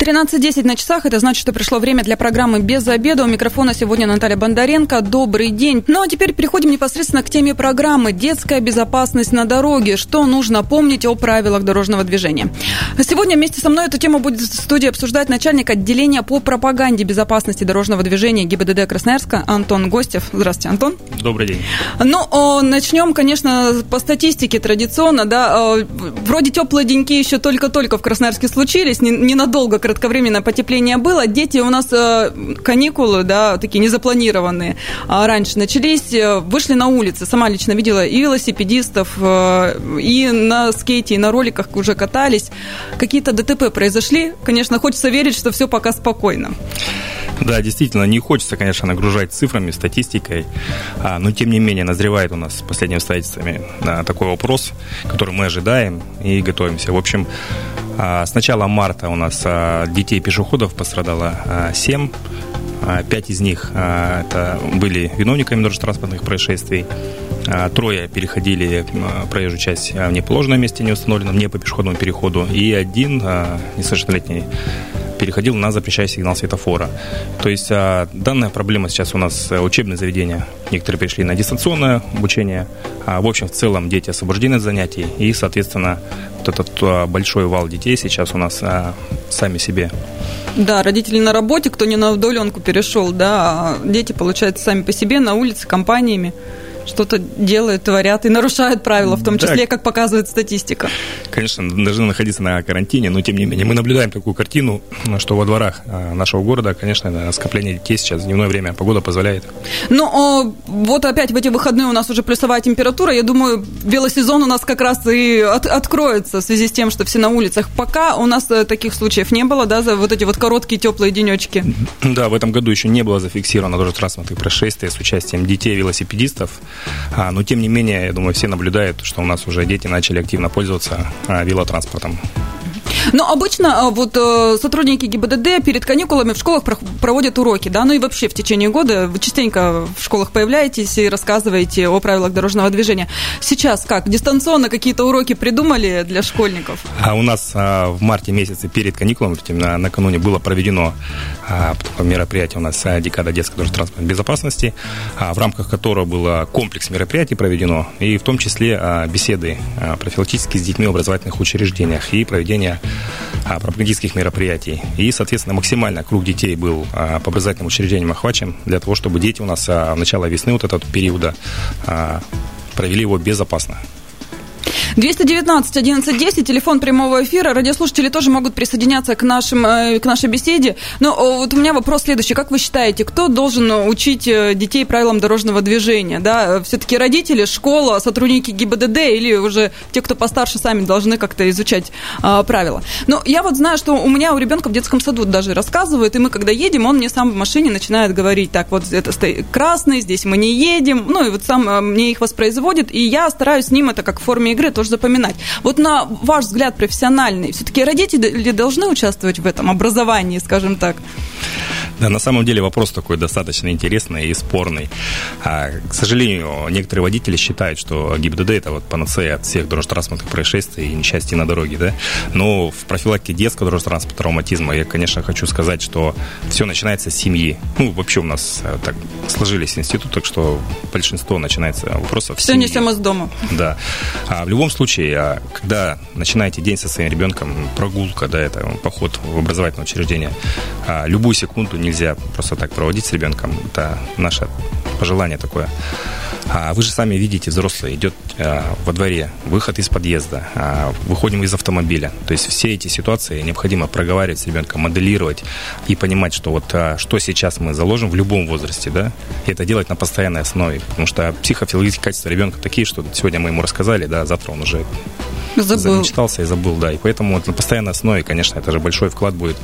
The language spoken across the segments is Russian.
13.10 на часах. Это значит, что пришло время для программы «Без обеда». У микрофона сегодня Наталья Бондаренко. Добрый день. Ну, а теперь переходим непосредственно к теме программы «Детская безопасность на дороге». Что нужно помнить о правилах дорожного движения? Сегодня вместе со мной эту тему будет в студии обсуждать начальник отделения по пропаганде безопасности дорожного движения ГИБДД Красноярска Антон Гостев. Здравствуйте, Антон. Добрый день. Ну, начнем, конечно, по статистике традиционно. Да, вроде теплые деньки еще только-только в Красноярске случились, ненадолго кратковременное потепление было. Дети у нас э, каникулы, да, такие незапланированные, а раньше начались, э, вышли на улицы. Сама лично видела и велосипедистов, э, и на скейте, и на роликах уже катались. Какие-то ДТП произошли. Конечно, хочется верить, что все пока спокойно. Да, действительно, не хочется, конечно, нагружать цифрами, статистикой, а, но тем не менее назревает у нас с последними обстоятельствами такой вопрос, который мы ожидаем и готовимся. В общем, а, с начала марта у нас а, детей-пешеходов пострадало 7. А, пять из них это были виновниками дорожно-транспортных происшествий. Трое переходили проезжую часть в неположенном месте, не установленном, не по пешеходному переходу. И один несовершеннолетний переходил на запрещающий сигнал светофора. То есть а, данная проблема сейчас у нас э, учебные заведения. Некоторые перешли на дистанционное обучение. А, в общем, в целом дети освобождены от занятий. И, соответственно, вот этот а, большой вал детей сейчас у нас сами себе. Да, родители на работе, кто не на удаленку перешел, да, а дети, получается, сами по себе на улице компаниями что-то делают, творят и нарушают правила, в том числе, да. как показывает статистика. Конечно, должны находиться на карантине, но тем не менее мы наблюдаем такую картину, что во дворах а, нашего города, конечно, скопление детей сейчас в дневное время, погода позволяет. Ну, вот опять в эти выходные у нас уже плюсовая температура, я думаю, велосезон у нас как раз и от, откроется в связи с тем, что все на улицах. Пока у нас э, таких случаев не было, да, за вот эти вот короткие теплые денечки. Да, в этом году еще не было зафиксировано тоже транспортных происшествий с участием детей велосипедистов. А, но, тем не менее, я думаю, все наблюдают, что у нас уже дети начали активно пользоваться а, велотранспортом. Но обычно а, вот э, сотрудники ГИБДД перед каникулами в школах проводят уроки, да, ну и вообще в течение года вы частенько в школах появляетесь и рассказываете о правилах дорожного движения. Сейчас как? Дистанционно какие-то уроки придумали для школьников? А у нас а, в марте месяце перед каникулами, на, накануне было проведено а, мероприятие у нас а, декада детской дорожно-транспортной безопасности, а, в рамках которого был комплекс мероприятий проведено, и в том числе а, беседы а, профилактические с детьми в образовательных учреждениях и проведение пропагандистских мероприятий. И, соответственно, максимально круг детей был а, по образовательным учреждениям охвачен для того, чтобы дети у нас а, в начало весны вот этого периода провели его безопасно. 219 11 10, телефон прямого эфира. Радиослушатели тоже могут присоединяться к, нашим, э, к нашей беседе. Но вот у меня вопрос следующий. Как вы считаете, кто должен учить э, детей правилам дорожного движения? Да? Все-таки родители, школа, сотрудники ГИБДД или уже те, кто постарше, сами должны как-то изучать а, правила? Но я вот знаю, что у меня у ребенка в детском саду даже рассказывают, и мы когда едем, он мне сам в машине начинает говорить, так, вот это стоит красный, здесь мы не едем, ну и вот сам мне их воспроизводит, и я стараюсь с ним это как в форме игры тоже запоминать. Вот на ваш взгляд профессиональный, все-таки родители должны участвовать в этом образовании, скажем так? Да, на самом деле вопрос такой достаточно интересный и спорный. А, к сожалению, некоторые водители считают, что ГИБДД это вот панацея от всех дорожно-транспортных происшествий и несчастий на дороге, да. Но в профилактике детского дорожно-транспортного травматизма я, конечно, хочу сказать, что все начинается с семьи. Ну, вообще у нас э, так сложились институты, так что большинство начинается вопросов Все семьи. несем из дома. Да. А в любом случае, а, когда начинаете день со своим ребенком, прогулка, да, это поход в образовательное учреждение, а, любую секунду не нельзя просто так проводить с ребенком. Это наше пожелание такое. А вы же сами видите, взрослый идет а, во дворе, выход из подъезда, а, выходим из автомобиля. То есть все эти ситуации необходимо проговаривать с ребенком, моделировать и понимать, что вот а, что сейчас мы заложим в любом возрасте, да, и это делать на постоянной основе. Потому что психофизиологические качества ребенка такие, что сегодня мы ему рассказали, да, завтра он уже забыл. замечтался и забыл, да. И поэтому вот на постоянной основе, конечно, это же большой вклад будет.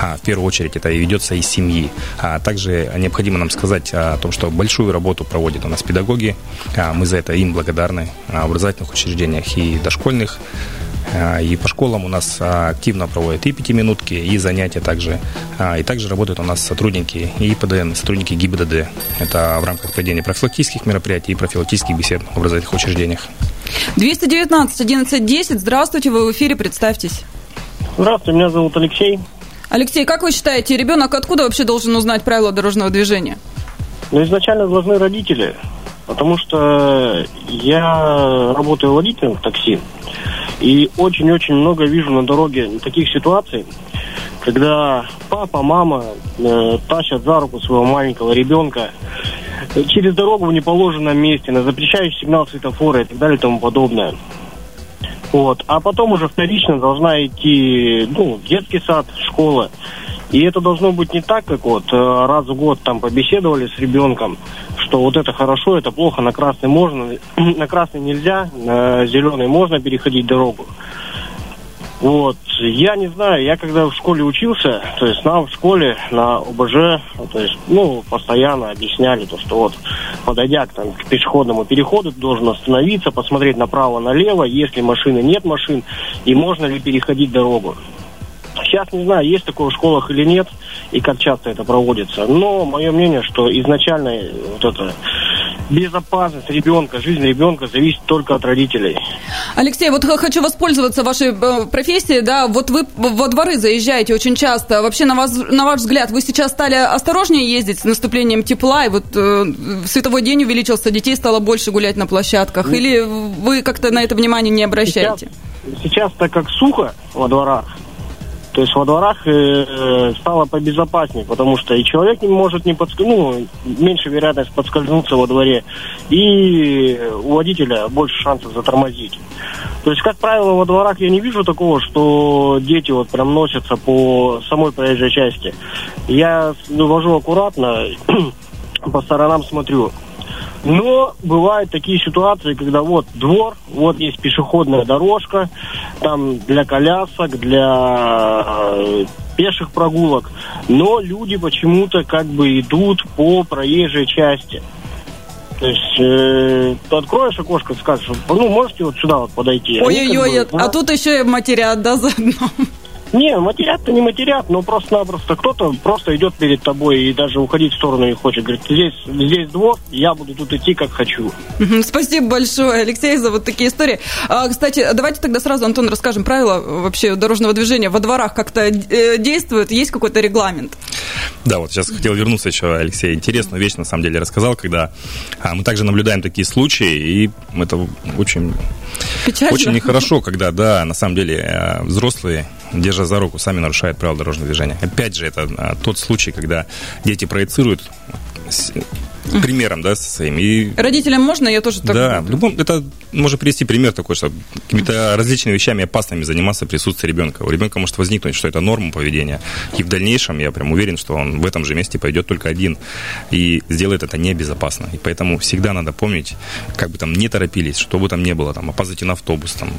А, в первую очередь это и ведется из семьи. А также необходимо нам сказать о том, что большую работу проводят у нас педагоги. А, мы за это им благодарны. В образовательных учреждениях и дошкольных А, и по школам у нас а, активно проводят и пятиминутки, и занятия также. И также работают у нас сотрудники и ПДН, сотрудники ГИБДД. Это в рамках проведения профилактических мероприятий и профилактических бесед в образовательных учреждениях. 219 11 10. Здравствуйте, вы в эфире, представьтесь. Здравствуйте, меня зовут Алексей. Алексей, как вы считаете, ребенок откуда вообще должен узнать правила дорожного движения? Ну, изначально должны родители, потому что я работаю водителем в такси, и очень-очень много вижу на дороге таких ситуаций, когда папа, мама э, тащат за руку своего маленького ребенка через дорогу в неположенном месте, на запрещающий сигнал светофора и так далее и тому подобное. Вот. А потом уже вторично должна идти ну, детский сад, школа. И это должно быть не так, как вот э, раз в год там побеседовали с ребенком, что вот это хорошо, это плохо, на красный можно, на красный нельзя, на зеленый можно переходить дорогу. Вот, я не знаю, я когда в школе учился, то есть нам в школе на ОБЖ, то есть, ну, постоянно объясняли то, что вот, подойдя к, там, к пешеходному переходу, ты должен остановиться, посмотреть направо-налево, если машины нет машин, и можно ли переходить дорогу. Сейчас не знаю, есть такое в школах или нет, и как часто это проводится. Но мое мнение, что изначально вот это безопасность ребенка, жизнь ребенка зависит только от родителей. Алексей, вот хочу воспользоваться вашей э, профессией, да, вот вы во дворы заезжаете очень часто. Вообще, на, вас, на ваш взгляд, вы сейчас стали осторожнее ездить с наступлением тепла, и вот э, световой день увеличился, детей стало больше гулять на площадках, или вы как-то на это внимание не обращаете? Сейчас, сейчас так как сухо во дворах, то есть во дворах э, стало побезопаснее, потому что и человек не может не подскользнуться, ну, меньше вероятность подскользнуться во дворе, и у водителя больше шансов затормозить. То есть, как правило, во дворах я не вижу такого, что дети вот прям носятся по самой проезжей части. Я вожу аккуратно, по сторонам смотрю. Но бывают такие ситуации, когда вот двор, вот есть пешеходная дорожка, там для колясок, для э, пеших прогулок, но люди почему-то как бы идут по проезжей части. То есть э, ты откроешь окошко, скажешь, ну можете вот сюда вот подойти. Ой-ой-ой, как бы, а тут еще и матерят, да, заодно. Не, матерят-то не матерят, но просто-напросто кто-то просто идет перед тобой и даже уходить в сторону не хочет. Говорит, здесь, здесь двор, я буду тут идти как хочу. Спасибо большое, Алексей, за вот такие истории. А, кстати, давайте тогда сразу, Антон, расскажем правила вообще дорожного движения во дворах как-то э, действуют, есть какой-то регламент? Да, вот сейчас хотел вернуться еще, Алексей. Интересную вещь, на самом деле, рассказал, когда а, мы также наблюдаем такие случаи, и это очень, Печально. очень нехорошо, когда, да, на самом деле, э, взрослые держа за руку, сами нарушают правила дорожного движения. Опять же, это а, тот случай, когда дети проецируют примером, да, со своим. И... Родителям можно, я тоже так Да, любом, это можно привести пример такой, что какими-то различными вещами опасными заниматься в присутствии ребенка. У ребенка может возникнуть, что это норма поведения. И в дальнейшем я прям уверен, что он в этом же месте пойдет только один и сделает это небезопасно. И поэтому всегда надо помнить, как бы там не торопились, что бы там не было, там, опаздывайте на автобус, там,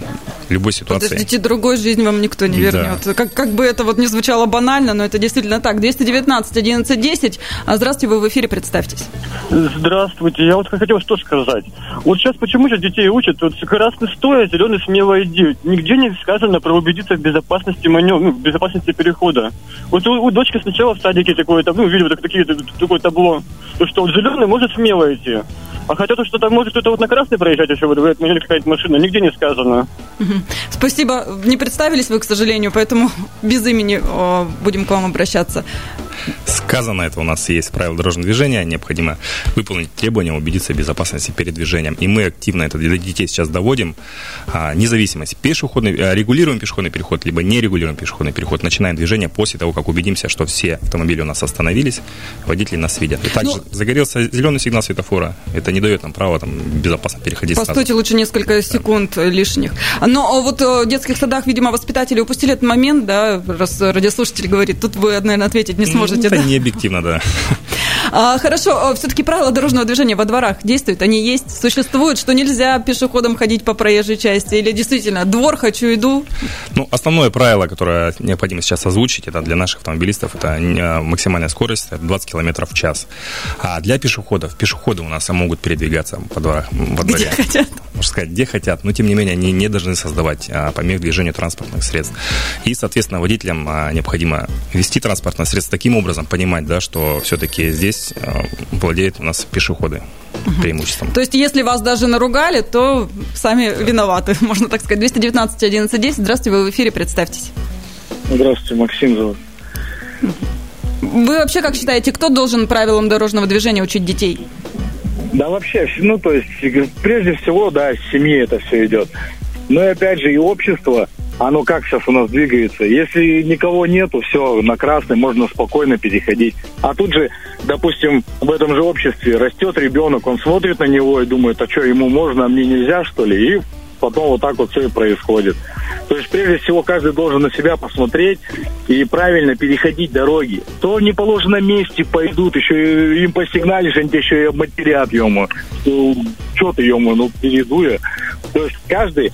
любой ситуации. Подождите, другой жизнь вам никто не вернет. Да. Как, как бы это вот не звучало банально, но это действительно так. 219 11 10. Здравствуйте, вы в эфире, представьтесь. Здравствуйте. Я вот хотел что сказать. Вот сейчас почему же детей учат? Вот красный стоя, зеленый смело иди. Нигде не сказано про убедиться в безопасности маневра, ну, безопасности перехода. Вот у, у дочки сначала в садике такое, там, ну, видели вот такие, такое табло, то, что вот зеленый может смело идти. А хотя то, что там может кто-то вот на красный проезжать еще, вот, в какая-то машина, нигде не сказано. Спасибо. Не представились вы, к сожалению, поэтому без имени будем к вам обращаться. Сказано это у нас есть правила дорожного движения. Необходимо выполнить требования, убедиться в безопасности перед движением. И мы активно это для детей сейчас доводим. А, независимость. Пешеходный, а, регулируем пешеходный переход, либо не регулируем пешеходный переход. Начинаем движение после того, как убедимся, что все автомобили у нас остановились, водители нас видят. И также ну, загорелся зеленый сигнал светофора. Это не дает нам права там, безопасно переходить. Постойте сразу. лучше несколько секунд да. лишних. Но вот э, в детских садах, видимо, воспитатели упустили этот момент, да, раз радиослушатель говорит, тут вы, наверное, ответить не сможете можете, это да? не объективно, да. А, хорошо, а все-таки правила дорожного движения во дворах действуют? Они есть? Существуют, что нельзя пешеходом ходить по проезжей части? Или действительно, двор хочу, иду? Ну, основное правило, которое необходимо сейчас озвучить, это для наших автомобилистов, это а, максимальная скорость, это 20 км в час. А для пешеходов, пешеходы у нас могут передвигаться по дворах, во дворе. Где хотят? можно сказать, где хотят, но тем не менее они не должны создавать а, помех движению транспортных средств. И, соответственно, водителям необходимо вести транспортное средство таким образом, понимать, да, что все-таки здесь а, владеют у нас пешеходы преимуществом. То есть, если вас даже наругали, то сами виноваты, можно так сказать. 219 11 10. Здравствуйте, вы в эфире, представьтесь. Здравствуйте, Максим зовут. Вы вообще как считаете, кто должен правилам дорожного движения учить детей? Да вообще, ну то есть прежде всего, да, с семьи это все идет. Но и опять же и общество, оно как сейчас у нас двигается. Если никого нету, все, на красный можно спокойно переходить. А тут же, допустим, в этом же обществе растет ребенок, он смотрит на него и думает, а что, ему можно, а мне нельзя, что ли? И потом вот так вот все и происходит. То есть, прежде всего, каждый должен на себя посмотреть и правильно переходить дороги. То не положенном месте пойдут, еще им посигналишь, они еще и обматерят, ему. Ну, что ты, ему, ну, перейду я. То есть, каждый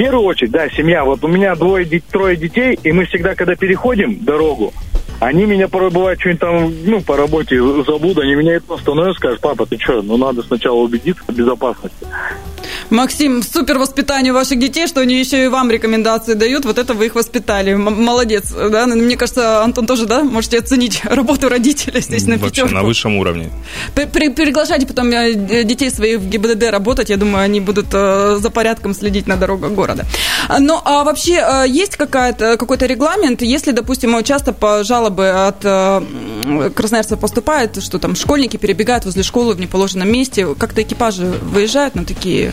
в первую очередь, да, семья. Вот у меня двое, трое детей, и мы всегда, когда переходим дорогу, они меня порой бывает что-нибудь там, ну, по работе забудут, они меня это остановят, скажут, папа, ты что, ну, надо сначала убедиться в безопасности. Максим, супер воспитание ваших детей, что они еще и вам рекомендации дают. Вот это вы их воспитали. Молодец. Да? Ну, мне кажется, Антон тоже, да, можете оценить работу родителей здесь на Вообще пятерку. на высшем уровне. При, при, приглашайте потом э, детей своих в ГИБДД работать. Я думаю, они будут э, за порядком следить на дорогах города. Ну, а вообще э, есть какая-то, какой-то регламент, если, допустим, часто по жалобы от красноярцев поступает, что там школьники перебегают возле школы в неположенном месте, как-то экипажи выезжают на такие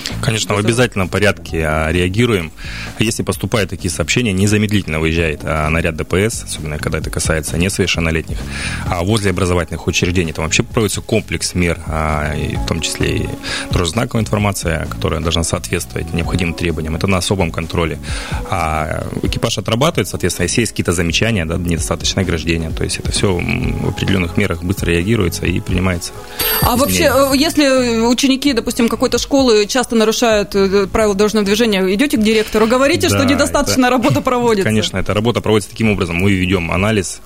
Конечно, в обязательном порядке а, реагируем. Если поступают такие сообщения, незамедлительно выезжает а, наряд ДПС, особенно когда это касается несовершеннолетних. А возле образовательных учреждений там вообще проводится комплекс мер, а, в том числе и дорожно-знаковая информация, которая должна соответствовать необходимым требованиям. Это на особом контроле. А экипаж отрабатывает, соответственно, если есть какие-то замечания, да, недостаточное ограждение, то есть это все в определенных мерах быстро реагируется и принимается. А вообще, э, если ученики, допустим, какой-то школы часто нарушают э, правила дорожного движения, идете к директору, говорите, да, что недостаточно это, работа проводится. Конечно, эта работа проводится таким образом. Мы ведем анализ,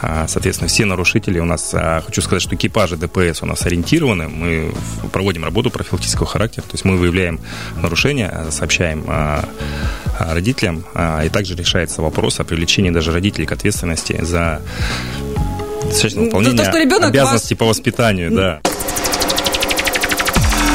а, соответственно, все нарушители у нас, а, хочу сказать, что экипажи ДПС у нас ориентированы, мы проводим работу профилактического характера, то есть мы выявляем нарушения, сообщаем а, родителям, и также решается вопрос о привлечении даже родителей к ответственности за выполнение то, что ребенок обязанностей вас... по воспитанию, да.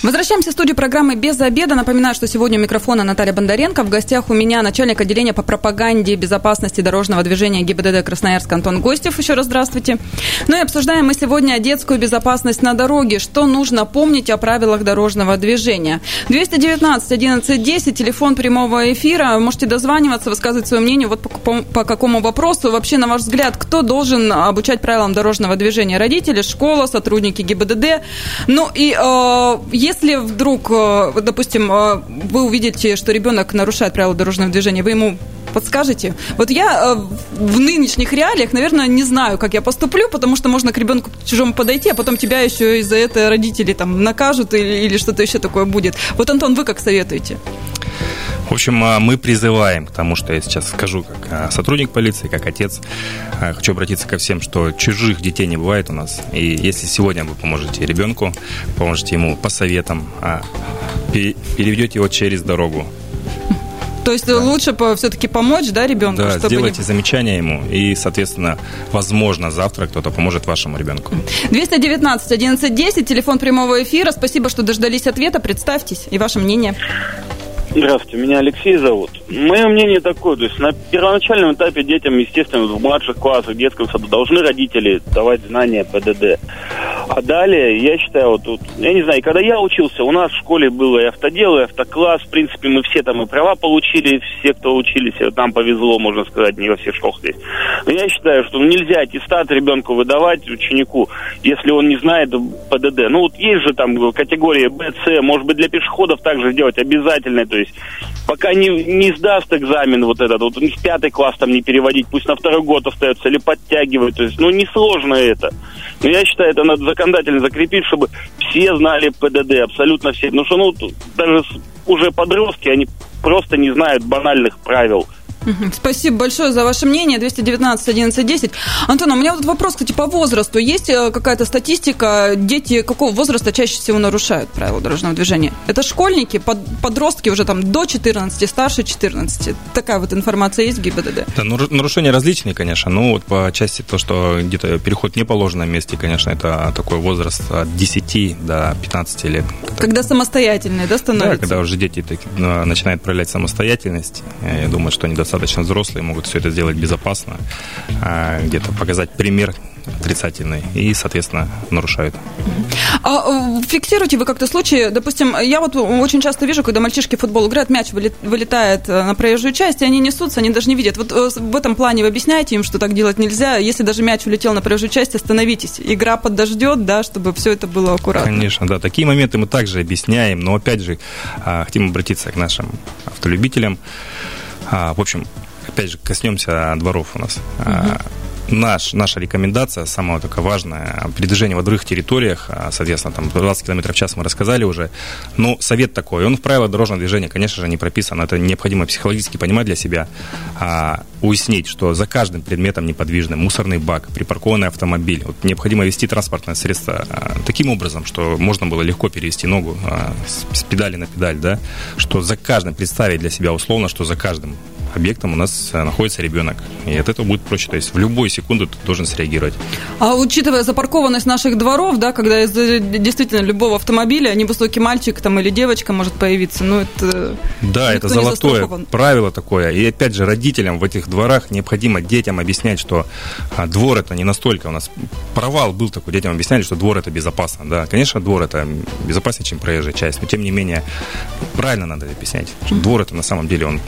Возвращаемся в студию программы «Без обеда». Напоминаю, что сегодня у микрофона Наталья Бондаренко. В гостях у меня начальник отделения по пропаганде безопасности дорожного движения ГИБДД Красноярск Антон Гостев. Еще раз здравствуйте. Ну и обсуждаем мы сегодня детскую безопасность на дороге. Что нужно помнить о правилах дорожного движения. 219 11 10, телефон прямого эфира. Можете дозваниваться, высказывать свое мнение вот по, по какому вопросу. Вообще, на ваш взгляд, кто должен обучать правилам дорожного движения? Родители, школа, сотрудники ГИБДД? Ну и э, если вдруг, э, допустим, э, вы увидите, что ребенок нарушает правила дорожного движения, вы ему подскажете? Вот я э, в нынешних реалиях, наверное, не знаю, как я поступлю, потому что можно к ребенку чужому подойти, а потом тебя еще из-за этого родители там накажут или, или что-то еще такое будет. Вот, Антон, вы как советуете? В общем, а, мы призываем к тому, что я сейчас скажу, как а, сотрудник полиции, как отец. А, хочу обратиться ко всем, что чужих детей не бывает у нас. И если сегодня вы поможете ребенку, поможете ему по советам, переведете его через дорогу, то есть да. лучше по, все-таки помочь, да, ребенку? Да, чтобы сделайте не... замечания ему, и, соответственно, возможно, завтра кто-то поможет вашему ребенку. 219 11 10, телефон прямого эфира. Спасибо, что дождались ответа. Представьтесь и ваше мнение. Здравствуйте, меня Алексей зовут. Мое мнение такое, то есть на первоначальном этапе детям, естественно, в младших классах, в детском саду должны родители давать знания ПДД. А далее, я считаю, вот тут, я не знаю, когда я учился, у нас в школе было и автодел, и автокласс, в принципе, мы все там и права получили, все, кто учились, нам повезло, можно сказать, не во всех школах здесь. Но я считаю, что нельзя аттестат ребенку выдавать, ученику, если он не знает ПДД. Ну, вот есть же там категория Б, С, может быть, для пешеходов также сделать обязательно, то есть пока не, не сдаст экзамен вот этот, вот них пятый класс там не переводить, пусть на второй год остается, или подтягивать, то есть, ну, несложно это. Но я считаю, это надо законодательно закрепить, чтобы все знали ПДД, абсолютно все. Потому что, ну, даже уже подростки, они просто не знают банальных правил Спасибо большое за ваше мнение. 219 11 10. Антон, а у меня вот вопрос, кстати, по возрасту. Есть э, какая-то статистика, дети какого возраста чаще всего нарушают правила дорожного движения? Это школьники, под, подростки уже там до 14, старше 14. Такая вот информация есть в ГИБДД? Да, нарушения различные, конечно. Ну, вот по части то, что где-то переход не положено в месте, конечно, это такой возраст от 10 до 15 лет. Когда самостоятельные, да, становятся? Да, когда уже дети так, начинают проявлять самостоятельность. Я думаю, что они достаточно взрослые, могут все это сделать безопасно, а где-то показать пример отрицательный и, соответственно, нарушают. А э, фиксируете вы как-то случаи, допустим, я вот очень часто вижу, когда мальчишки в футбол играют, мяч вылетает э, на проезжую часть, и они несутся, они даже не видят. Вот э, в этом плане вы объясняете им, что так делать нельзя. Если даже мяч улетел на проезжую часть, остановитесь. Игра подождет, да, чтобы все это было аккуратно. Конечно, да. Такие моменты мы также объясняем, но опять же а, хотим обратиться к нашим автолюбителям. А, в общем, опять же, коснемся дворов у нас. Угу наш, наша рекомендация, самая такая важная, передвижение во других территориях, а, соответственно, там 20 км в час мы рассказали уже, но совет такой, он в правилах дорожного движения, конечно же, не прописан, это необходимо психологически понимать для себя, а, уяснить, что за каждым предметом неподвижным, мусорный бак, припаркованный автомобиль, вот необходимо вести транспортное средство а, таким образом, что можно было легко перевести ногу а, с, с педали на педаль, да, что за каждым представить для себя условно, что за каждым объектом у нас э, находится ребенок. И от этого будет проще. То есть в любую секунду ты должен среагировать. А учитывая запаркованность наших дворов, да, когда из действительно любого автомобиля невысокий мальчик там, или девочка может появиться, ну это... Да, это золотое правило такое. И опять же, родителям в этих дворах необходимо детям объяснять, что а, двор это не настолько у нас... Провал был такой, детям объясняли, что двор это безопасно. Да, конечно, двор это безопаснее, чем проезжая часть, но тем не менее правильно надо объяснять, что двор это на самом деле он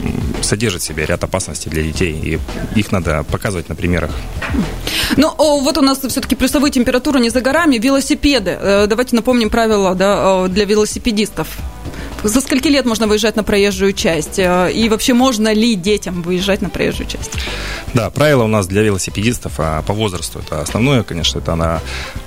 содержит себе ряд опасностей для детей, и их надо показывать на примерах. Ну, вот у нас все-таки плюсовые температуры не за горами, велосипеды. Э, давайте напомним правила да, для велосипедистов. За скольки лет можно выезжать на проезжую часть? Э, и вообще можно ли детям выезжать на проезжую часть? Да, правила у нас для велосипедистов а по возрасту. Это основное, конечно, это на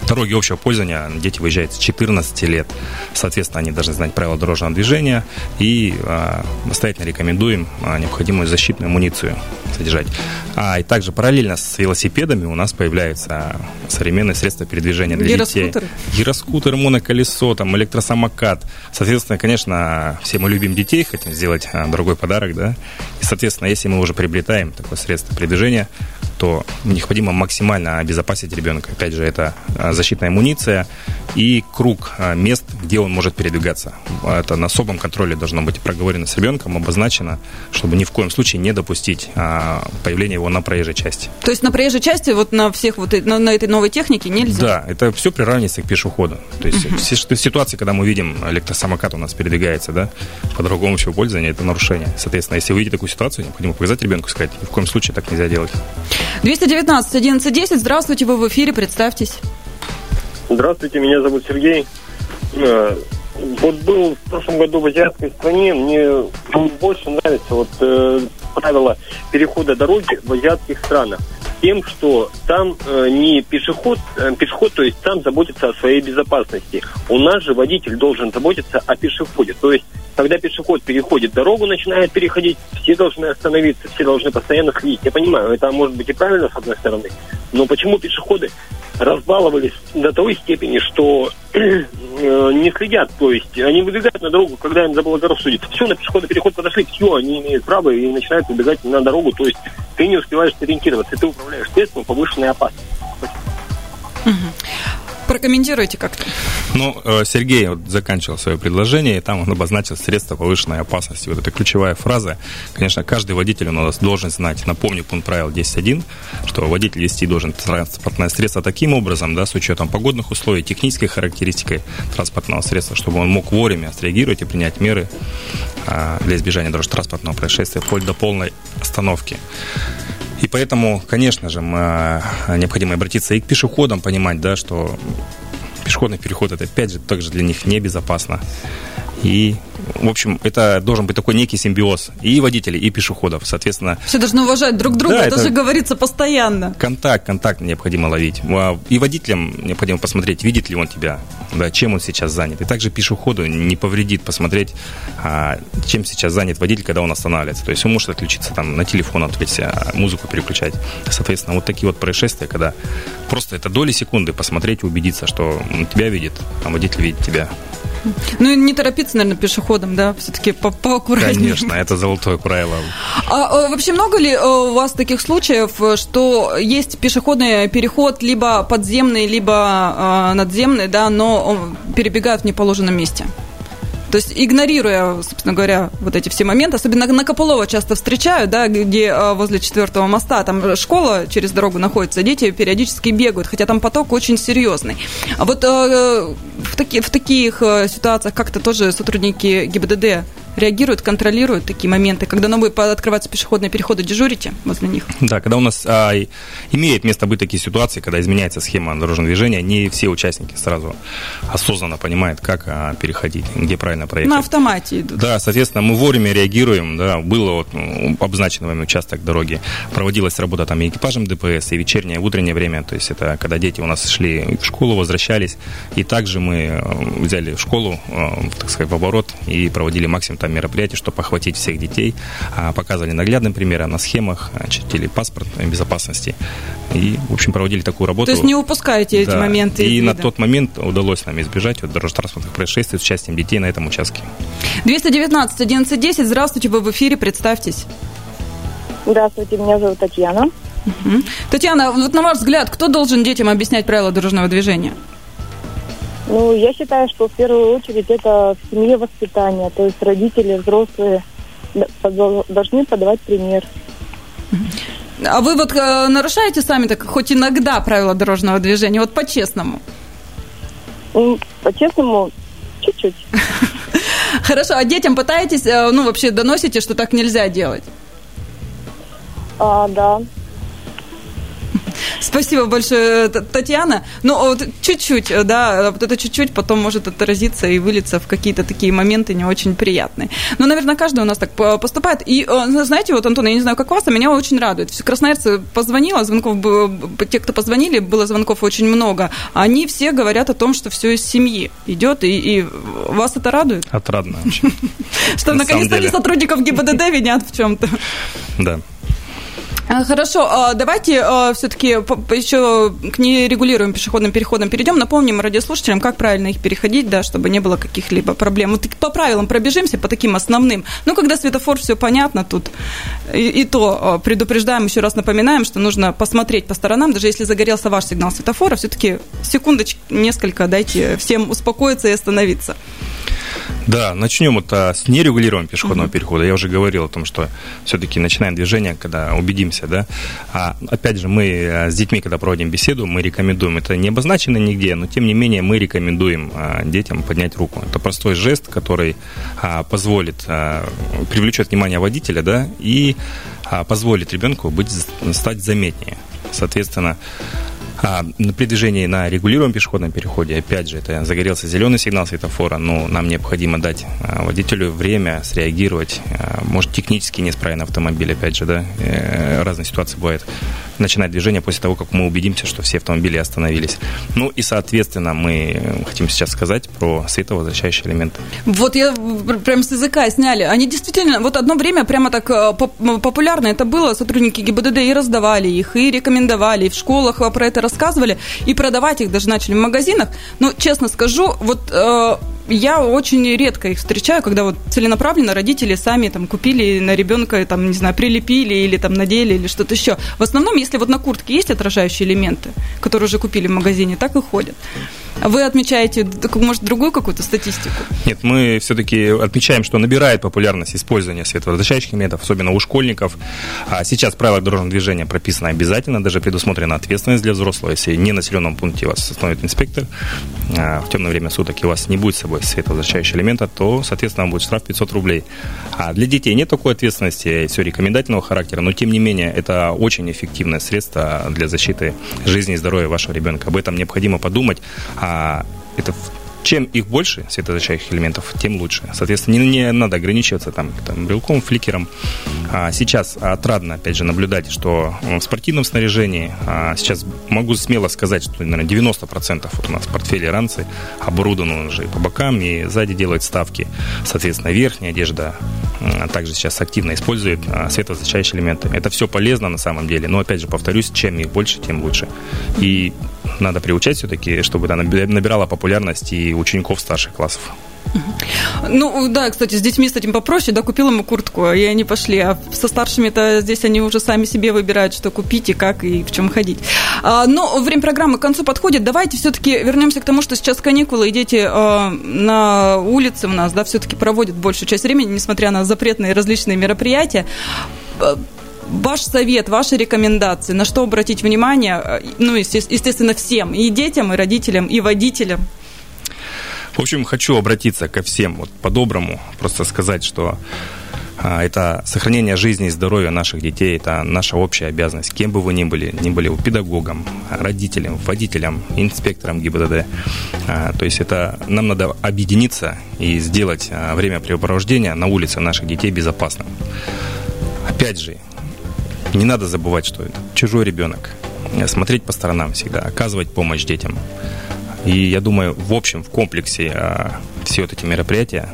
дороге общего пользования. Дети выезжают с 14 лет. Соответственно, они должны знать правила дорожного движения. И а, настоятельно рекомендуем а, необходимую защитную амуницию содержать. А и также параллельно с велосипедами у нас появляются современные средства передвижения для детей. Гироскутер, моноколесо, там, электросамокат. Соответственно, конечно, все мы любим детей, хотим сделать а, другой подарок, да. И, соответственно, если мы уже приобретаем такое средство передвижения, то необходимо максимально обезопасить ребенка. Опять же, это а, защитная амуниция и круг а, мест, где он может передвигаться. Это на особом контроле должно быть проговорено с ребенком, обозначено, чтобы ни в коем случае не допустить а, появления его на проезжей части. То есть на проезжей части вот на всех вот на, на этой новой технике нельзя? Да, это все приравнивается к пешеходу. То есть uh-huh. ситуации, когда мы видим электросамокат у нас передвигается, да, по другому общего пользования, это нарушение. Соответственно, если вы видите такую ситуацию, необходимо показать ребенку, сказать, ни в коем случае так нельзя делать. 219 11 10. Здравствуйте, вы в эфире, представьтесь. Здравствуйте, меня зовут Сергей. Э, вот был в прошлом году в азиатской стране, мне больше нравится вот э, правило перехода дороги в азиатских странах тем, что там э, не пешеход, э, пешеход, то есть там заботится о своей безопасности. У нас же водитель должен заботиться о пешеходе. То есть, когда пешеход переходит дорогу, начинает переходить, все должны остановиться, все должны постоянно следить. Я понимаю, это может быть и правильно с одной стороны, но почему пешеходы разбаловались до той степени, что э, не следят, то есть они выбегают на дорогу, когда им заблагорассудится. Все, на пешеходный переход подошли, все, они имеют право и начинают выбегать на дорогу, то есть ты не успеваешь сориентироваться, ты управляешь средством повышенной опасности. Прокомментируйте как-то. Ну, э, Сергей вот заканчивал свое предложение, и там он обозначил средства повышенной опасности. Вот это ключевая фраза. Конечно, каждый водитель у нас должен знать, напомню пункт правил 10.1, что водитель вести должен транспортное средство таким образом, да, с учетом погодных условий, технической характеристикой транспортного средства, чтобы он мог вовремя среагировать и принять меры а, для избежания дорожно-транспортного происшествия вплоть до полной остановки. И поэтому, конечно же, мы, а, необходимо обратиться и к пешеходам, понимать, да, что пешеходный переход это опять же также для них небезопасно. И, в общем, это должен быть такой некий симбиоз и водителей, и пешеходов. Соответственно... Все должны уважать друг друга, да, это, это же говорится постоянно. Контакт, контакт необходимо ловить. А, и водителям необходимо посмотреть, видит ли он тебя, да, чем он сейчас занят. И также пешеходу не повредит посмотреть, а, чем сейчас занят водитель, когда он останавливается. То есть он может отключиться там на телефон, отвлечься, музыку переключать. Соответственно, вот такие вот происшествия, когда просто это доли секунды посмотреть и убедиться, что он тебя видит, а водитель видит тебя. Ну и не торопиться, наверное, пешеходом, да, все-таки по поаккуратнее. Конечно, это золотое правило. А, а вообще много ли э, у вас таких случаев, что есть пешеходный переход либо подземный, либо а, надземный, да, но перебегают в неположенном месте? То есть игнорируя, собственно говоря, вот эти все моменты, особенно на Копылова часто встречаю, да, где а, возле четвертого моста, там школа через дорогу находится, дети периодически бегают, хотя там поток очень серьезный. А вот э, в, таки, в таких э, ситуациях как-то тоже сотрудники ГИБДД реагируют, контролируют такие моменты? Когда новые открываются пешеходные переходы, дежурите возле них? Да, когда у нас а, имеет место быть такие ситуации, когда изменяется схема дорожного движения, не все участники сразу осознанно понимают, как а, переходить, где правильно проехать. На автомате идут. Да, соответственно, мы вовремя реагируем, да, было вот, ну, обозначен вами участок дороги, проводилась работа там и экипажем ДПС, и вечернее, и утреннее время, то есть это когда дети у нас шли в школу, возвращались, и также мы э, взяли школу, э, так сказать, в оборот и проводили максимум там мероприятий, чтобы охватить всех детей. А, показывали наглядным примером на схемах, чертили паспорт безопасности. И, в общем, проводили такую работу. То есть не упускаете да. эти моменты И на тот момент удалось нам избежать вот, дорожно-транспортных происшествий с участием детей на этом участке. 219 1110. Здравствуйте, вы в эфире, представьтесь. Здравствуйте, меня зовут Татьяна. Угу. Татьяна, вот на ваш взгляд, кто должен детям объяснять правила дорожного движения? Ну, я считаю, что в первую очередь это в семье воспитание, то есть родители, взрослые должны подавать пример. А вы вот э, нарушаете сами так хоть иногда правила дорожного движения, вот по-честному? Ну, по-честному, чуть-чуть. Хорошо, а детям пытаетесь, э, ну, вообще доносите, что так нельзя делать? А, да. Спасибо большое, Татьяна. Ну, вот чуть-чуть, да, вот это чуть-чуть потом может отразиться и вылиться в какие-то такие моменты не очень приятные. Но, наверное, каждый у нас так поступает. И, э, знаете, вот, Антон, я не знаю, как вас, а меня очень радует. Красноярцы позвонила, звонков, те, кто позвонили, было звонков очень много. Они все говорят о том, что все из семьи идет, и, и вас это радует? Отрадно очень. Что, наконец-то не сотрудников ГИБДД винят в чем-то. Да. А, хорошо, а, давайте а, все-таки еще к нерегулируемым пешеходным переходам перейдем. Напомним радиослушателям, как правильно их переходить, да, чтобы не было каких-либо проблем. Вот по правилам пробежимся, по таким основным. Ну, когда светофор, все понятно тут. И, и то предупреждаем, еще раз напоминаем, что нужно посмотреть по сторонам, даже если загорелся ваш сигнал светофора, все-таки секундочку, несколько дайте всем успокоиться и остановиться. Да, начнем это с нерегулируемого пешеходного uh-huh. перехода. Я уже говорил о том, что все-таки начинаем движение, когда убедимся, да. А опять же, мы э, с детьми, когда проводим беседу, мы рекомендуем, это не обозначено нигде, но тем не менее мы рекомендуем а, детям поднять руку. Это простой жест, который а, позволит, а, привлечет внимание водителя, да, и а, позволит ребенку быть, стать заметнее. Соответственно, а, при движении на регулируемом пешеходном переходе, опять же, это загорелся зеленый сигнал светофора, но нам необходимо дать а, водителю время среагировать. А, может, технически неисправен автомобиль, опять же, да, э, разные ситуации бывают. Начинать движение после того, как мы убедимся, что все автомобили остановились. Ну и, соответственно, мы хотим сейчас сказать про световозвращающие элементы. Вот я прям с языка сняли. Они действительно, вот одно время прямо так э, популярно это было, сотрудники ГИБДД и раздавали их, и рекомендовали, и в школах про это рассказывали и продавать их даже начали в магазинах. Но, честно скажу, вот э, я очень редко их встречаю, когда вот целенаправленно родители сами там купили на ребенка, там, не знаю, прилепили или там надели или что-то еще. В основном, если вот на куртке есть отражающие элементы, которые уже купили в магазине, так и ходят. Вы отмечаете, может, другую какую-то статистику? Нет, мы все-таки отмечаем, что набирает популярность использование световозвращающих элементов, особенно у школьников. А сейчас правила дорожного движения прописано обязательно, даже предусмотрена ответственность для взрослого. Если не на населенном пункте вас остановит инспектор а, в темное время суток, и у вас не будет с собой световозвращающего элемента, то, соответственно, будет штраф 500 рублей. А для детей нет такой ответственности, все рекомендательного характера, но, тем не менее, это очень эффективное средство для защиты жизни и здоровья вашего ребенка. Об этом необходимо подумать. А это чем их больше, светозащищающих элементов, тем лучше. Соответственно, не, не надо ограничиваться там, там брелком, фликером. А сейчас отрадно, опять же, наблюдать, что в спортивном снаряжении а сейчас могу смело сказать, что, наверное, 90% вот у нас портфели ранцы оборудованы уже по бокам, и сзади делают ставки. Соответственно, верхняя одежда а также сейчас активно использует а, элементы. Это все полезно на самом деле, но, опять же, повторюсь, чем их больше, тем лучше. И надо приучать все-таки, чтобы она набирала популярность и учеников старших классов. Ну, да, кстати, с детьми с этим попроще, да, купил ему куртку, и они пошли. А со старшими-то здесь они уже сами себе выбирают, что купить и как, и в чем ходить. А, но время программы к концу подходит. Давайте все-таки вернемся к тому, что сейчас каникулы, и дети а, на улице у нас, да, все-таки проводят большую часть времени, несмотря на запретные различные мероприятия ваш совет, ваши рекомендации, на что обратить внимание, ну, естественно, всем, и детям, и родителям, и водителям? В общем, хочу обратиться ко всем вот по-доброму, просто сказать, что а, это сохранение жизни и здоровья наших детей, это наша общая обязанность. Кем бы вы ни были, ни были педагогом, родителем, водителем, инспектором ГИБДД. А, то есть это нам надо объединиться и сделать а, время времяпрепровождения на улице наших детей безопасным. Опять же, не надо забывать, что чужой ребенок. Смотреть по сторонам всегда, оказывать помощь детям. И я думаю, в общем, в комплексе а, все вот эти мероприятия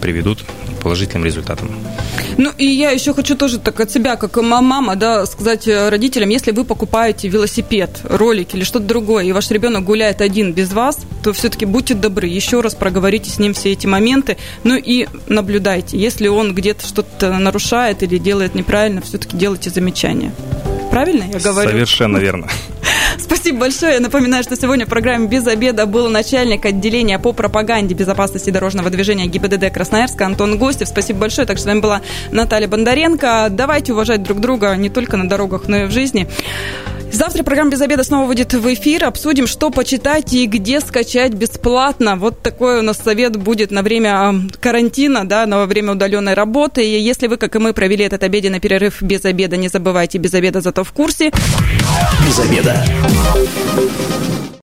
приведут к положительным результатам. Ну, и я еще хочу тоже так от себя, как мама, да, сказать э, родителям, если вы покупаете велосипед, ролик или что-то другое, и ваш ребенок гуляет один без вас, то все-таки будьте добры, еще раз проговорите с ним все эти моменты, ну и наблюдайте. Если он где-то что-то нарушает или делает неправильно, все-таки делайте замечания. Правильно я говорю? Совершенно верно. Спасибо большое. Я напоминаю, что сегодня в программе «Без обеда» был начальник отделения по пропаганде безопасности дорожного движения ГИБДД Красноярска Антон Гостев. Спасибо большое. Так что с вами была Наталья Бондаренко. Давайте уважать друг друга не только на дорогах, но и в жизни. Завтра программа «Без обеда» снова выйдет в эфир. Обсудим, что почитать и где скачать бесплатно. Вот такой у нас совет будет на время карантина, да, на время удаленной работы. И если вы, как и мы, провели этот обеденный перерыв без обеда, не забывайте, без обеда зато в курсе. Без обеда.